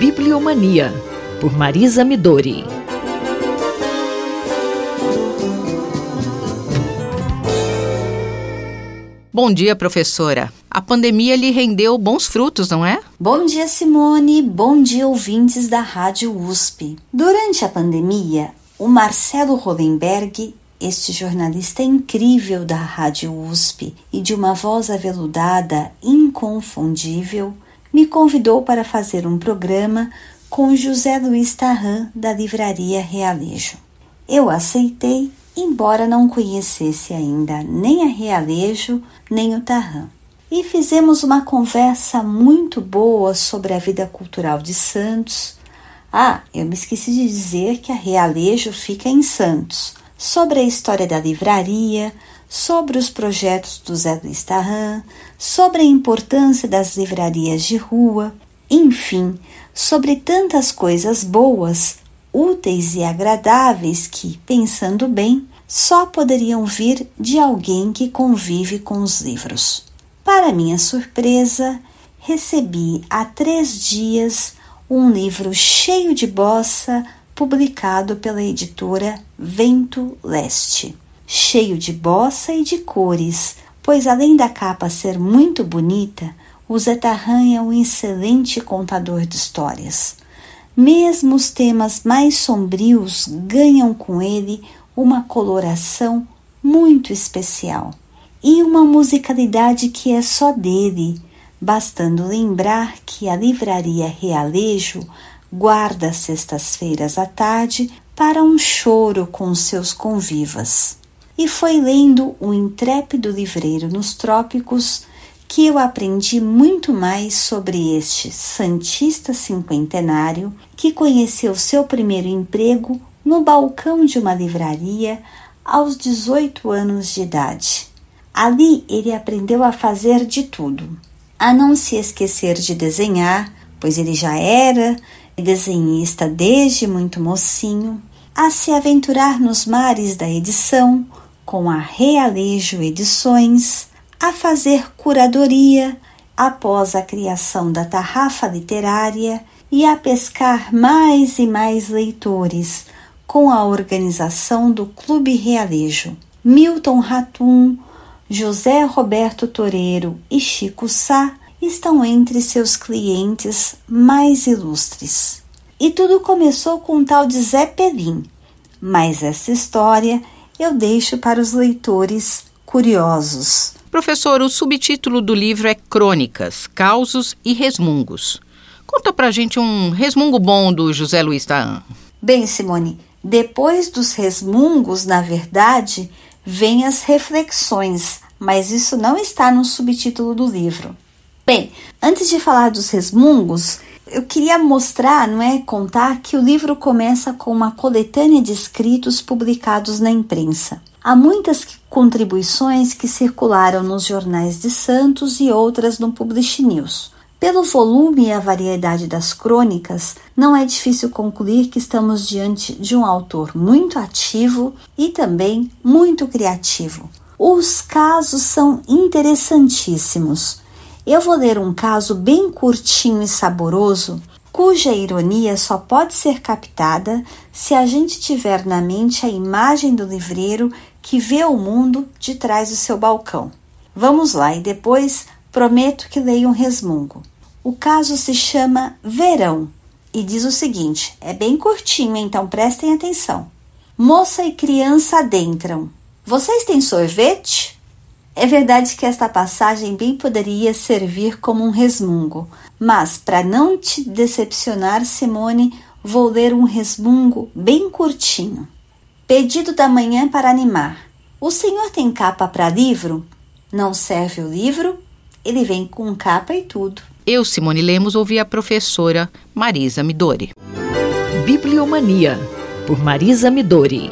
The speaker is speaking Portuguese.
Bibliomania, por Marisa Midori. Bom dia, professora. A pandemia lhe rendeu bons frutos, não é? Bom dia, Simone. Bom dia, ouvintes da Rádio USP. Durante a pandemia, o Marcelo Hollenberg, este jornalista incrível da Rádio USP e de uma voz aveludada inconfundível, me convidou para fazer um programa com José Luiz Tarran, da Livraria Realejo. Eu aceitei embora não conhecesse ainda nem a Realejo nem o Tarran. E fizemos uma conversa muito boa sobre a vida cultural de Santos. Ah, eu me esqueci de dizer que a Realejo fica em Santos. Sobre a história da livraria, sobre os projetos do Zé Luiz sobre a importância das livrarias de rua, enfim, sobre tantas coisas boas, úteis e agradáveis que, pensando bem, só poderiam vir de alguém que convive com os livros. Para minha surpresa, recebi há três dias um livro cheio de bossa publicado pela editora Vento Leste. Cheio de bossa e de cores, pois além da capa ser muito bonita, o Zetarran é um excelente contador de histórias. Mesmo os temas mais sombrios ganham com ele uma coloração muito especial e uma musicalidade que é só dele, bastando lembrar que a livraria Realejo guarda sextas-feiras à tarde para um choro com seus convivas. E foi lendo O Intrépido Livreiro nos Trópicos que eu aprendi muito mais sobre este Santista cinquentenário que conheceu seu primeiro emprego no balcão de uma livraria aos 18 anos de idade. Ali ele aprendeu a fazer de tudo, a não se esquecer de desenhar, pois ele já era desenhista desde muito mocinho, a se aventurar nos mares da edição com a Realejo Edições, a fazer curadoria após a criação da tarrafa literária e a pescar mais e mais leitores com a organização do Clube Realejo. Milton Ratum, José Roberto Toreiro e Chico Sá estão entre seus clientes mais ilustres. E tudo começou com o tal de Zé Pelim, mas essa história eu deixo para os leitores curiosos. Professor, o subtítulo do livro é Crônicas, Causos e Resmungos. Conta pra gente um resmungo bom do José Luiz Taan. Bem, Simone, depois dos resmungos, na verdade, vêm as reflexões, mas isso não está no subtítulo do livro. Bem, antes de falar dos resmungos, eu queria mostrar, não é, contar que o livro começa com uma coletânea de escritos publicados na imprensa. Há muitas contribuições que circularam nos jornais de Santos e outras no Publish News. Pelo volume e a variedade das crônicas, não é difícil concluir que estamos diante de um autor muito ativo e também muito criativo. Os casos são interessantíssimos. Eu vou ler um caso bem curtinho e saboroso, cuja ironia só pode ser captada se a gente tiver na mente a imagem do livreiro que vê o mundo de trás do seu balcão. Vamos lá e depois prometo que leio um resmungo. O caso se chama Verão e diz o seguinte: é bem curtinho, então prestem atenção. Moça e criança adentram. Vocês têm sorvete? É verdade que esta passagem bem poderia servir como um resmungo, mas para não te decepcionar, Simone, vou ler um resmungo bem curtinho. Pedido da manhã para animar. O senhor tem capa para livro? Não serve o livro? Ele vem com capa e tudo. Eu, Simone Lemos, ouvi a professora Marisa Midori. Bibliomania, por Marisa Midori.